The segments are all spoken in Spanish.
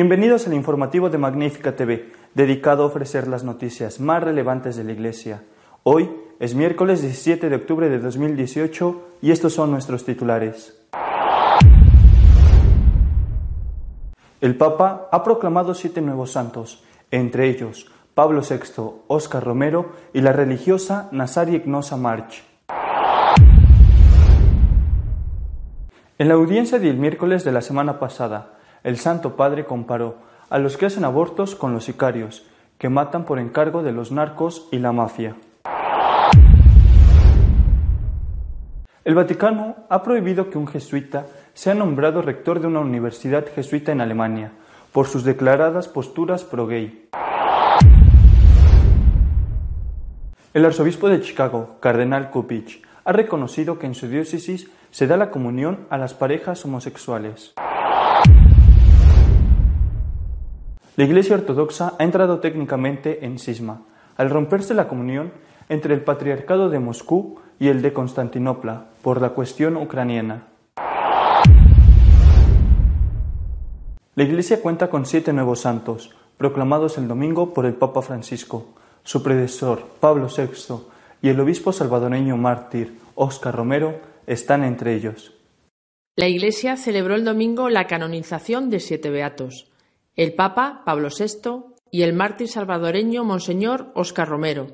Bienvenidos al informativo de Magnífica TV, dedicado a ofrecer las noticias más relevantes de la Iglesia. Hoy es miércoles 17 de octubre de 2018 y estos son nuestros titulares. El Papa ha proclamado siete nuevos santos, entre ellos Pablo VI, Óscar Romero y la religiosa Nazaria Ignosa March. En la audiencia del miércoles de la semana pasada, el Santo Padre comparó a los que hacen abortos con los sicarios, que matan por encargo de los narcos y la mafia. El Vaticano ha prohibido que un jesuita sea nombrado rector de una universidad jesuita en Alemania por sus declaradas posturas pro-gay. El arzobispo de Chicago, Cardenal Kupich, ha reconocido que en su diócesis se da la comunión a las parejas homosexuales. La Iglesia Ortodoxa ha entrado técnicamente en cisma, al romperse la comunión entre el Patriarcado de Moscú y el de Constantinopla por la cuestión ucraniana. La Iglesia cuenta con siete nuevos santos, proclamados el domingo por el Papa Francisco. Su predecesor, Pablo VI, y el obispo salvadoreño mártir, Óscar Romero, están entre ellos. La Iglesia celebró el domingo la canonización de siete beatos el Papa Pablo VI y el mártir salvadoreño Monseñor Óscar Romero,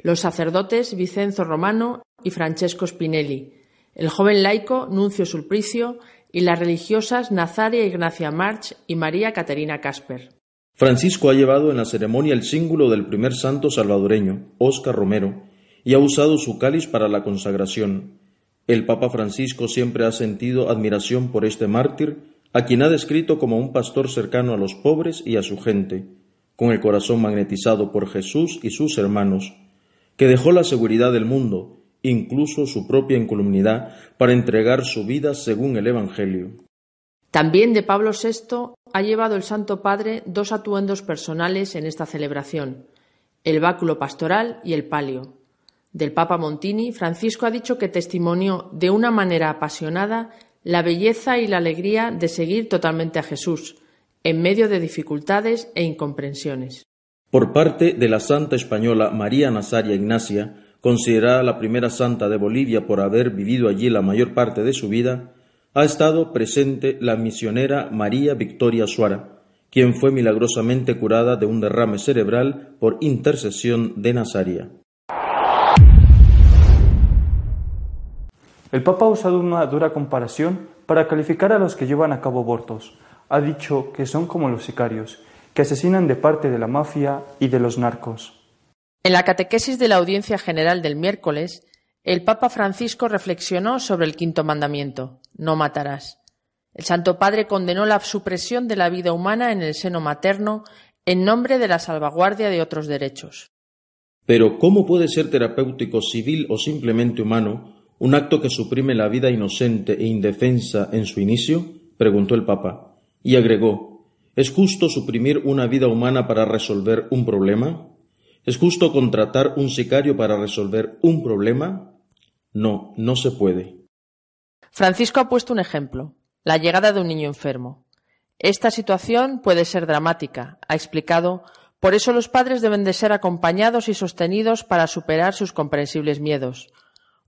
los sacerdotes Vicenzo Romano y Francesco Spinelli, el joven laico Nuncio Sulpricio y las religiosas Nazaria Ignacia March y María Caterina Casper. Francisco ha llevado en la ceremonia el símbolo del primer santo salvadoreño, Óscar Romero, y ha usado su cáliz para la consagración. El Papa Francisco siempre ha sentido admiración por este mártir a quien ha descrito como un pastor cercano a los pobres y a su gente, con el corazón magnetizado por Jesús y sus hermanos, que dejó la seguridad del mundo, incluso su propia incolumnidad, para entregar su vida según el Evangelio. También de Pablo VI ha llevado el Santo Padre dos atuendos personales en esta celebración, el báculo pastoral y el palio. Del Papa Montini, Francisco ha dicho que testimonió de una manera apasionada la belleza y la alegría de seguir totalmente a Jesús, en medio de dificultades e incomprensiones. Por parte de la santa española María Nazaria Ignacia, considerada la primera santa de Bolivia por haber vivido allí la mayor parte de su vida, ha estado presente la misionera María Victoria Suara, quien fue milagrosamente curada de un derrame cerebral por intercesión de Nazaria. El Papa ha usado una dura comparación para calificar a los que llevan a cabo abortos. Ha dicho que son como los sicarios, que asesinan de parte de la mafia y de los narcos. En la catequesis de la audiencia general del miércoles, el Papa Francisco reflexionó sobre el quinto mandamiento, no matarás. El Santo Padre condenó la supresión de la vida humana en el seno materno en nombre de la salvaguardia de otros derechos. Pero, ¿cómo puede ser terapéutico civil o simplemente humano ¿Un acto que suprime la vida inocente e indefensa en su inicio? preguntó el Papa, y agregó ¿Es justo suprimir una vida humana para resolver un problema? ¿Es justo contratar un sicario para resolver un problema? No, no se puede. Francisco ha puesto un ejemplo, la llegada de un niño enfermo. Esta situación puede ser dramática, ha explicado, por eso los padres deben de ser acompañados y sostenidos para superar sus comprensibles miedos.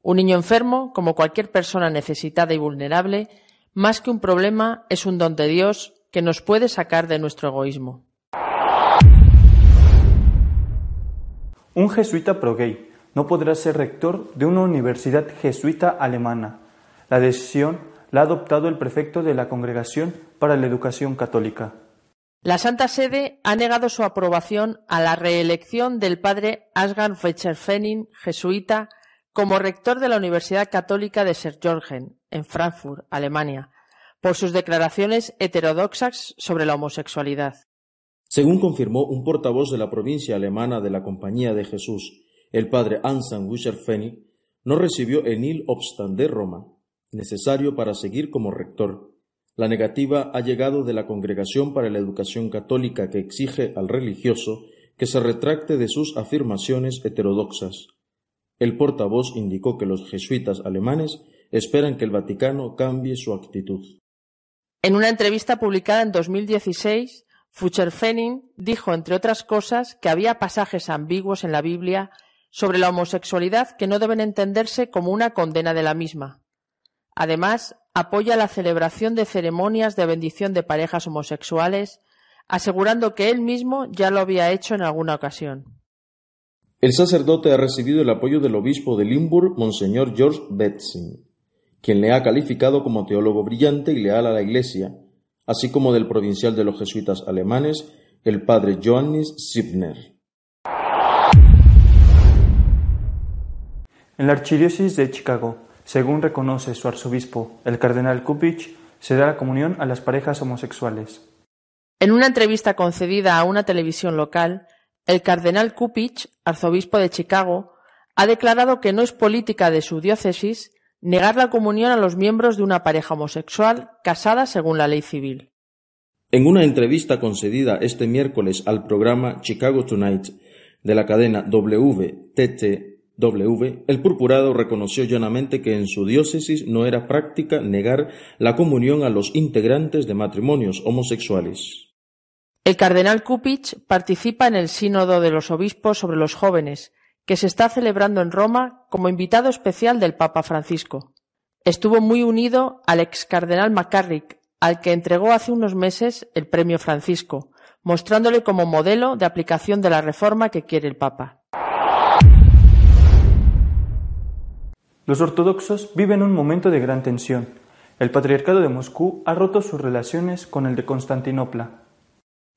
Un niño enfermo, como cualquier persona necesitada y vulnerable, más que un problema, es un don de Dios que nos puede sacar de nuestro egoísmo. Un jesuita pro-gay no podrá ser rector de una universidad jesuita alemana. La decisión la ha adoptado el prefecto de la Congregación para la Educación Católica. La Santa Sede ha negado su aprobación a la reelección del padre Asgard Fetcherfenin, jesuita, como rector de la Universidad Católica de Jorgen, en Frankfurt, Alemania, por sus declaraciones heterodoxas sobre la homosexualidad. Según confirmó un portavoz de la provincia alemana de la Compañía de Jesús, el padre Anselm wischer no recibió el nil obstant de Roma, necesario para seguir como rector. La negativa ha llegado de la Congregación para la Educación Católica que exige al religioso que se retracte de sus afirmaciones heterodoxas. El portavoz indicó que los jesuitas alemanes esperan que el Vaticano cambie su actitud. En una entrevista publicada en 2016, Fucherfenin dijo, entre otras cosas, que había pasajes ambiguos en la Biblia sobre la homosexualidad que no deben entenderse como una condena de la misma. Además, apoya la celebración de ceremonias de bendición de parejas homosexuales, asegurando que él mismo ya lo había hecho en alguna ocasión. El sacerdote ha recibido el apoyo del obispo de Limburg, Monseñor George Betzing, quien le ha calificado como teólogo brillante y leal a la Iglesia, así como del provincial de los jesuitas alemanes, el padre Johannes Sibner. En la Archidiócesis de Chicago, según reconoce su arzobispo, el cardenal Kupich, se da la comunión a las parejas homosexuales. En una entrevista concedida a una televisión local, el cardenal Kupich, arzobispo de Chicago, ha declarado que no es política de su diócesis negar la comunión a los miembros de una pareja homosexual casada según la ley civil. En una entrevista concedida este miércoles al programa Chicago Tonight de la cadena WTTW, el purpurado reconoció llanamente que en su diócesis no era práctica negar la comunión a los integrantes de matrimonios homosexuales. El cardenal Kupich participa en el Sínodo de los Obispos sobre los jóvenes, que se está celebrando en Roma como invitado especial del Papa Francisco. Estuvo muy unido al ex cardenal McCarrick, al que entregó hace unos meses el premio Francisco, mostrándole como modelo de aplicación de la reforma que quiere el Papa. Los ortodoxos viven un momento de gran tensión. El patriarcado de Moscú ha roto sus relaciones con el de Constantinopla,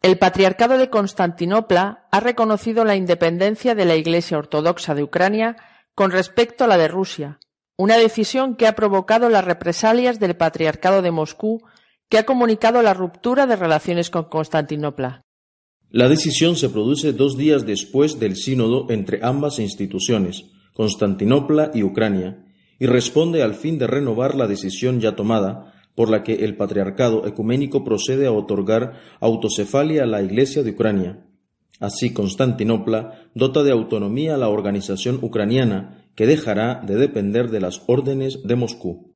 el Patriarcado de Constantinopla ha reconocido la independencia de la Iglesia Ortodoxa de Ucrania con respecto a la de Rusia, una decisión que ha provocado las represalias del Patriarcado de Moscú, que ha comunicado la ruptura de relaciones con Constantinopla. La decisión se produce dos días después del sínodo entre ambas instituciones, Constantinopla y Ucrania, y responde al fin de renovar la decisión ya tomada, por la que el patriarcado ecuménico procede a otorgar autocefalia a la Iglesia de Ucrania. Así Constantinopla dota de autonomía a la organización ucraniana, que dejará de depender de las órdenes de Moscú.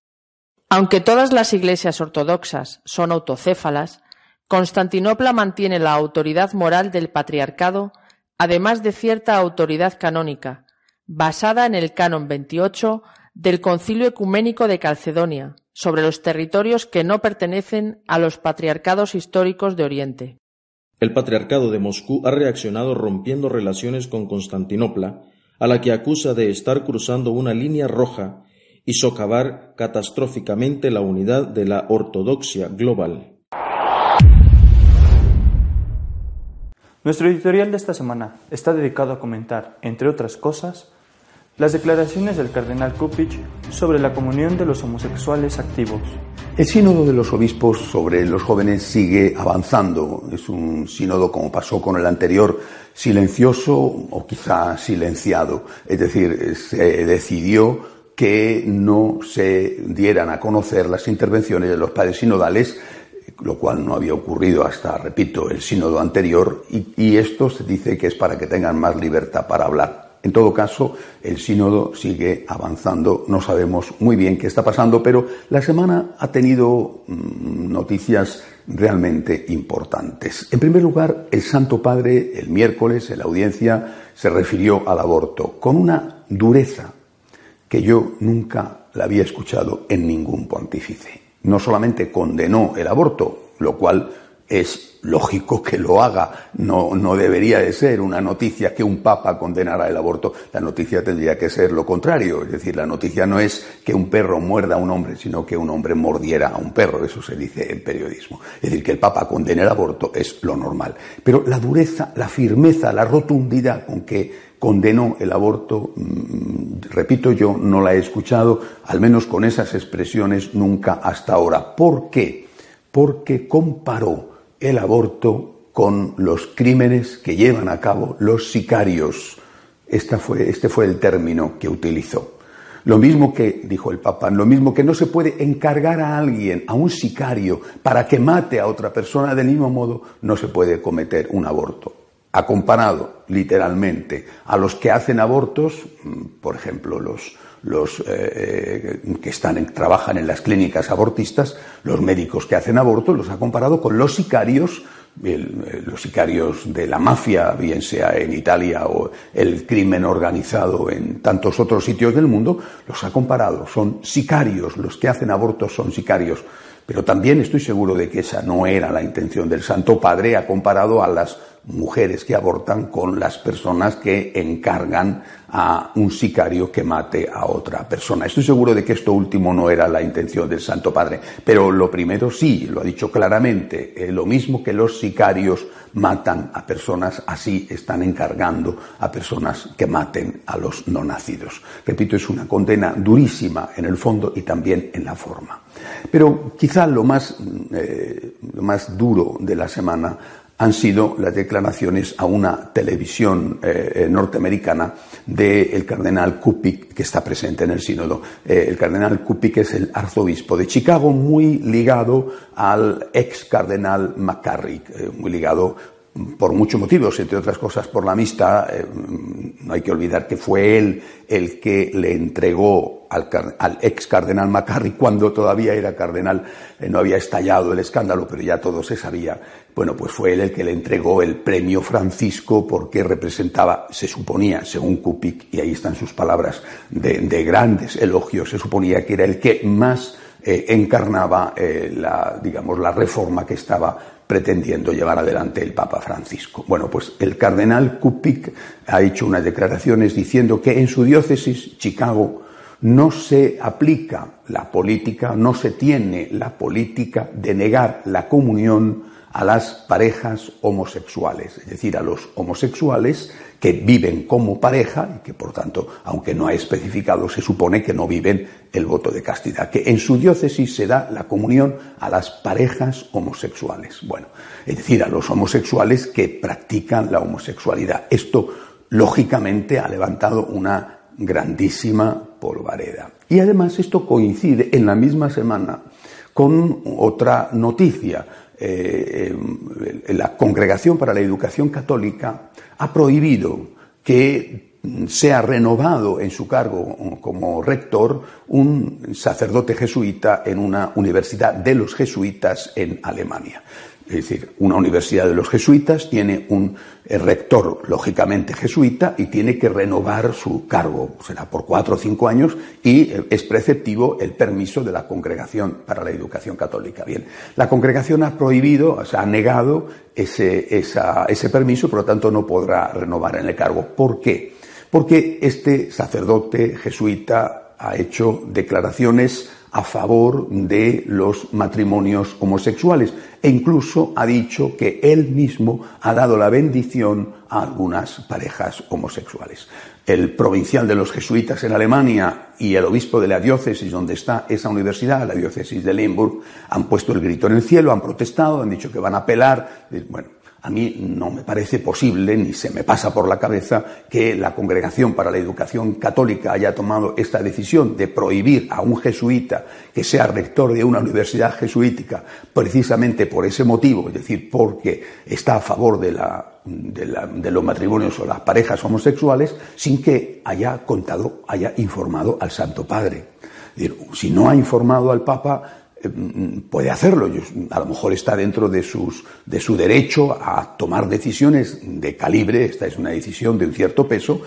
Aunque todas las iglesias ortodoxas son autocéfalas, Constantinopla mantiene la autoridad moral del patriarcado, además de cierta autoridad canónica, basada en el Canon 28 del Concilio Ecuménico de Calcedonia, sobre los territorios que no pertenecen a los patriarcados históricos de Oriente. El patriarcado de Moscú ha reaccionado rompiendo relaciones con Constantinopla, a la que acusa de estar cruzando una línea roja y socavar catastróficamente la unidad de la ortodoxia global. Nuestro editorial de esta semana está dedicado a comentar, entre otras cosas, las declaraciones del cardenal Kupich sobre la comunión de los homosexuales activos. El sínodo de los obispos sobre los jóvenes sigue avanzando. Es un sínodo, como pasó con el anterior, silencioso o quizá silenciado. Es decir, se decidió que no se dieran a conocer las intervenciones de los padres sinodales, lo cual no había ocurrido hasta, repito, el sínodo anterior, y, y esto se dice que es para que tengan más libertad para hablar. En todo caso, el sínodo sigue avanzando, no sabemos muy bien qué está pasando, pero la semana ha tenido mm, noticias realmente importantes. En primer lugar, el Santo Padre el miércoles en la audiencia se refirió al aborto con una dureza que yo nunca la había escuchado en ningún pontífice. No solamente condenó el aborto, lo cual es lógico que lo haga. No, no debería de ser una noticia que un papa condenara el aborto. La noticia tendría que ser lo contrario. Es decir, la noticia no es que un perro muerda a un hombre, sino que un hombre mordiera a un perro. Eso se dice en periodismo. Es decir, que el papa condene el aborto es lo normal. Pero la dureza, la firmeza, la rotundidad con que condenó el aborto, mm, repito, yo no la he escuchado, al menos con esas expresiones, nunca hasta ahora. ¿Por qué? Porque comparó el aborto con los crímenes que llevan a cabo los sicarios. fue, este fue el término que utilizó. Lo mismo que, dijo el Papa, lo mismo que no se puede encargar a alguien, a un sicario, para que mate a otra persona, del mismo modo no se puede cometer un aborto. Ha literalmente a los que hacen abortos, mm, por ejemplo, los, los que están trabajan en las clínicas abortistas, los médicos que hacen aborto, los ha comparado con los sicarios los sicarios de la mafia, bien sea en Italia o el crimen organizado en tantos otros sitios del mundo, los ha comparado. Son sicarios, los que hacen abortos son sicarios. Pero también estoy seguro de que esa no era la intención del Santo Padre, ha comparado a las mujeres que abortan con las personas que encargan a un sicario que mate a otra persona. Estoy seguro de que esto último no era la intención del Santo Padre, pero lo primero sí, lo ha dicho claramente, eh, lo mismo que los sicarios matan a personas, así están encargando a personas que maten a los no nacidos. Repito, es una condena durísima en el fondo y también en la forma. Pero quizá lo más, eh, lo más duro de la semana han sido las declaraciones a una televisión eh, eh, norteamericana del cardenal Kupik, que está presente en el sínodo. Eh, el cardenal Kupik es el arzobispo de Chicago, muy ligado al ex cardenal McCarrick, muy ligado por muchos motivos, entre otras cosas por la amistad, eh, no hay que olvidar que fue él el que le entregó al, ex cardenal Macarri cuando todavía era cardenal, eh, no había estallado el escándalo, pero ya todo se sabía. Bueno, pues fue él el que le entregó el premio Francisco porque representaba, se suponía, según Kupik, y ahí están sus palabras de, grandes elogios, se suponía que era el que más eh, encarnaba la, digamos, la reforma que estaba pretendiendo llevar adelante el Papa Francisco. Bueno, pues el cardenal Kupik ha hecho unas declaraciones diciendo que en su diócesis, Chicago, no se aplica la política, no se tiene la política de negar la comunión a las parejas homosexuales, es decir, a los homosexuales que viven como pareja y que, por tanto, aunque no ha especificado, se supone que no viven el voto de castidad, que en su diócesis se da la comunión a las parejas homosexuales. Bueno, es decir, a los homosexuales que practican la homosexualidad. Esto, lógicamente, ha levantado una grandísima polvareda. Y además esto coincide en la misma semana con otra noticia eh, la Congregación para la Educación Católica ha prohibido que sea renovado en su cargo como rector un sacerdote jesuita en una universidad de los jesuitas en Alemania. Es decir, una universidad de los jesuitas tiene un eh, rector, lógicamente jesuita, y tiene que renovar su cargo. Será por cuatro o cinco años y eh, es preceptivo el permiso de la Congregación para la Educación Católica. Bien, la Congregación ha prohibido, o sea, ha negado ese, ese permiso, por lo tanto no podrá renovar en el cargo. ¿Por qué? Porque este sacerdote jesuita ha hecho declaraciones a favor de los matrimonios homosexuales e incluso ha dicho que él mismo ha dado la bendición a algunas parejas homosexuales. El provincial de los jesuitas en Alemania y el obispo de la diócesis donde está esa universidad, la diócesis de Limburg, han puesto el grito en el cielo, han protestado, han dicho que van a apelar. Bueno, a mí no me parece posible, ni se me pasa por la cabeza, que la Congregación para la Educación Católica haya tomado esta decisión de prohibir a un jesuita que sea rector de una universidad jesuítica precisamente por ese motivo, es decir, porque está a favor de, los matrimonios o las parejas homosexuales, sin que haya contado, haya informado al Santo Padre. Si no ha informado al Papa, puede hacerlo. A lo mejor está dentro de, sus, de su derecho a tomar decisiones de calibre, esta es una decisión de un cierto peso,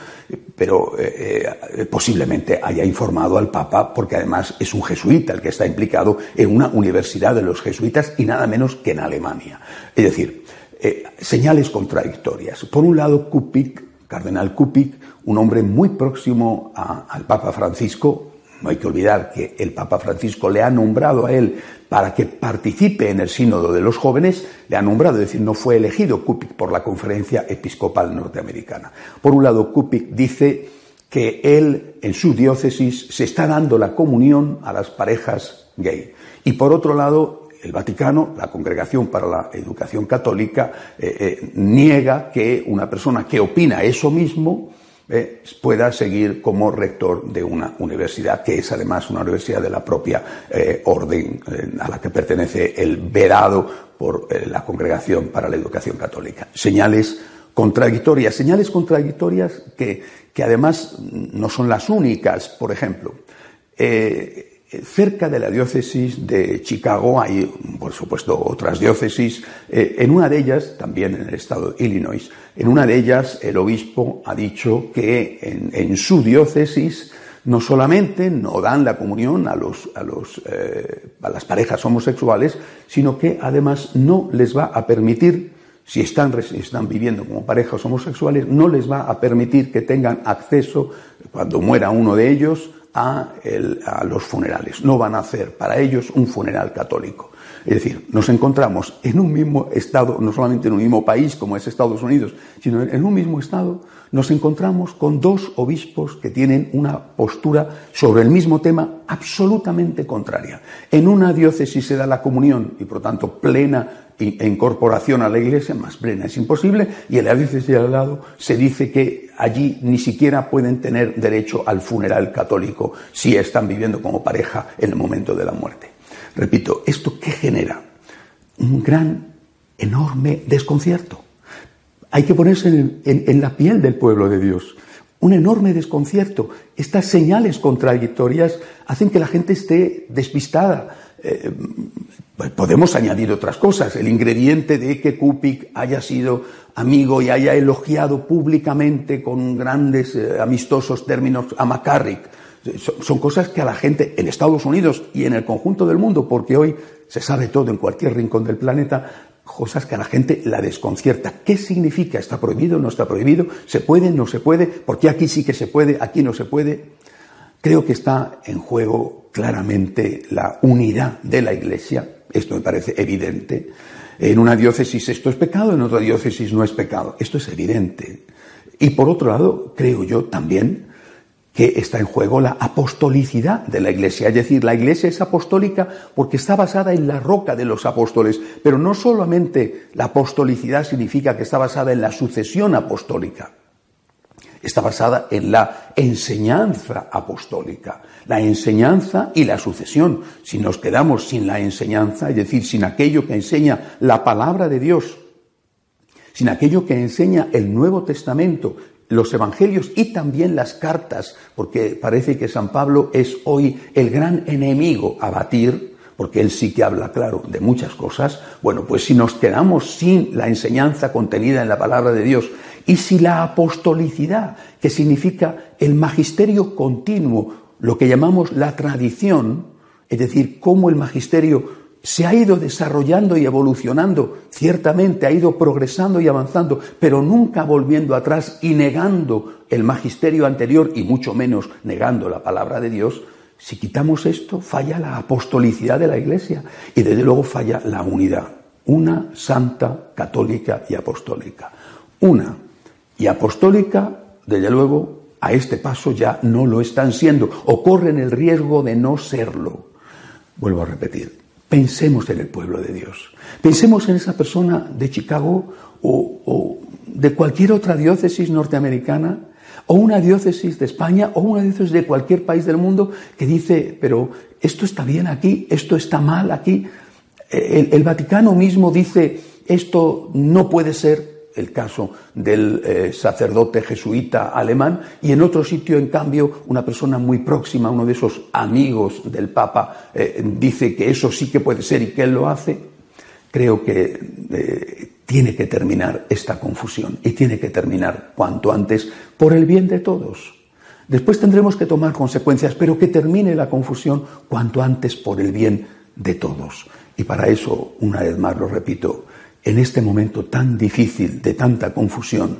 pero eh, eh, posiblemente haya informado al Papa porque además es un jesuita el que está implicado en una universidad de los jesuitas y nada menos que en Alemania. Es decir, eh, señales contradictorias. Por un lado, Kupik, cardenal Kupik, un hombre muy próximo al Papa Francisco, no hay que olvidar que el Papa Francisco le ha nombrado a él para que participe en el sínodo de los jóvenes, le ha nombrado, es decir, no fue elegido Kupik por la conferencia episcopal norteamericana. Por un lado, Kupik dice que él, en su diócesis, se está dando la comunión a las parejas gay. Y por otro lado, el Vaticano, la Congregación para la Educación Católica, eh, eh, niega que una persona que opina eso mismo eh, pueda seguir como rector de una universidad, que es además una universidad de la propia eh, orden eh, a la que pertenece el verado por la Congregación para la Educación Católica. Señales contradictorias, señales contradictorias que, que además no son las únicas. Por ejemplo, cerca de la diócesis de Chicago hay, por supuesto, otras diócesis. Eh, en una de ellas, también en el estado de Illinois, en una de ellas el obispo ha dicho que en, su diócesis no solamente no dan la comunión a, los, a, los, eh, a las parejas homosexuales, sino que además no les va a permitir, si están, están viviendo como parejas homosexuales, no les va a permitir que tengan acceso, cuando muera uno de ellos, a, a, los funerales. No van a hacer para ellos un funeral católico. Es decir, nos encontramos en un mismo estado, no solamente en un mismo país como es Estados Unidos, sino en un mismo estado, nos encontramos con dos obispos que tienen una postura sobre el mismo tema absolutamente contraria. En una diócesis se da la comunión y por tanto plena incorporación a la iglesia, más plena es imposible, y en la diócesis de al lado se dice que allí ni siquiera pueden tener derecho al funeral católico si están viviendo como pareja en el momento de la muerte. Repito, ¿esto qué genera? Un gran, enorme desconcierto. Hay que ponerse en, la piel del pueblo de Dios. Un enorme desconcierto. Estas señales contradictorias hacen que la gente esté despistada. Eh, pues podemos añadir otras cosas. El ingrediente de que Kupik haya sido amigo y haya elogiado públicamente con grandes eh, amistosos términos a McCarrick son, cosas que a la gente en Estados Unidos y en el conjunto del mundo, porque hoy se sabe todo en cualquier rincón del planeta, cosas que a la gente la desconcierta. ¿Qué significa? ¿Está prohibido? ¿No está prohibido? ¿Se puede? ¿No se puede? Porque aquí sí que se puede, aquí no se puede. Creo que está en juego claramente la unidad de la Iglesia. Esto me parece evidente. En una diócesis esto es pecado, en otra diócesis no es pecado. Esto es evidente. Y por otro lado, creo yo también que está en juego la apostolicidad de la Iglesia. Es decir, la Iglesia es apostólica porque está basada en la roca de los apóstoles, pero no solamente la apostolicidad significa que está basada en la sucesión apostólica, está basada en la enseñanza apostólica, la enseñanza y la sucesión. Si nos quedamos sin la enseñanza, es decir, sin aquello que enseña la palabra de Dios, sin aquello que enseña el Nuevo Testamento, los evangelios y también las cartas, porque parece que San Pablo es hoy el gran enemigo a batir, porque él sí que habla claro de muchas cosas, bueno, pues si nos quedamos sin la enseñanza contenida en la palabra de Dios y si la apostolicidad, que significa el magisterio continuo, lo que llamamos la tradición, es decir, cómo el magisterio se ha ido desarrollando y evolucionando, ciertamente ha ido progresando y avanzando, pero nunca volviendo atrás y negando el magisterio anterior y mucho menos negando la palabra de Dios, si quitamos esto, falla la apostolicidad de la Iglesia y desde luego falla la unidad, una santa, católica y apostólica. Una y apostólica, desde luego, a este paso ya no lo están siendo o corren el riesgo de no serlo. Vuelvo a repetir, Pensemos en el pueblo de Dios. Pensemos en esa persona de Chicago o, de cualquier otra diócesis norteamericana o una diócesis de España o una diócesis de cualquier país del mundo que dice, pero esto está bien aquí, esto está mal aquí. el Vaticano mismo dice, esto no puede ser, el caso del eh, sacerdote jesuita alemán, y en otro sitio, en cambio, una persona muy próxima, uno de esos amigos del Papa, eh, dice que eso sí que puede ser y que él lo hace, creo que eh, tiene que terminar esta confusión y tiene que terminar cuanto antes por el bien de todos. Después tendremos que tomar consecuencias, pero que termine la confusión cuanto antes por el bien de todos. Y para eso, una vez más lo repito, en este momento tan difícil, de tanta confusión,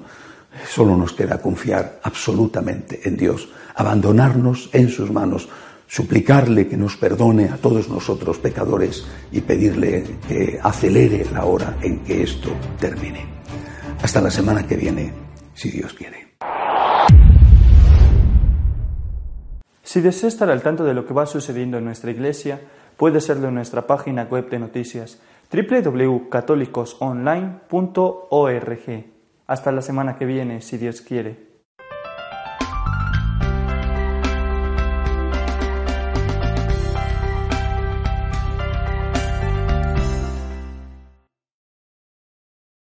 solo nos queda confiar absolutamente en Dios, abandonarnos en sus manos, suplicarle que nos perdone a todos nosotros pecadores y pedirle que acelere la hora en que esto termine. Hasta la semana que viene, si Dios quiere. Si desea estar al tanto de lo que va sucediendo en nuestra iglesia, puede serlo en nuestra página web de noticias www.católicosonline.org. Hasta la semana que viene, si Dios quiere.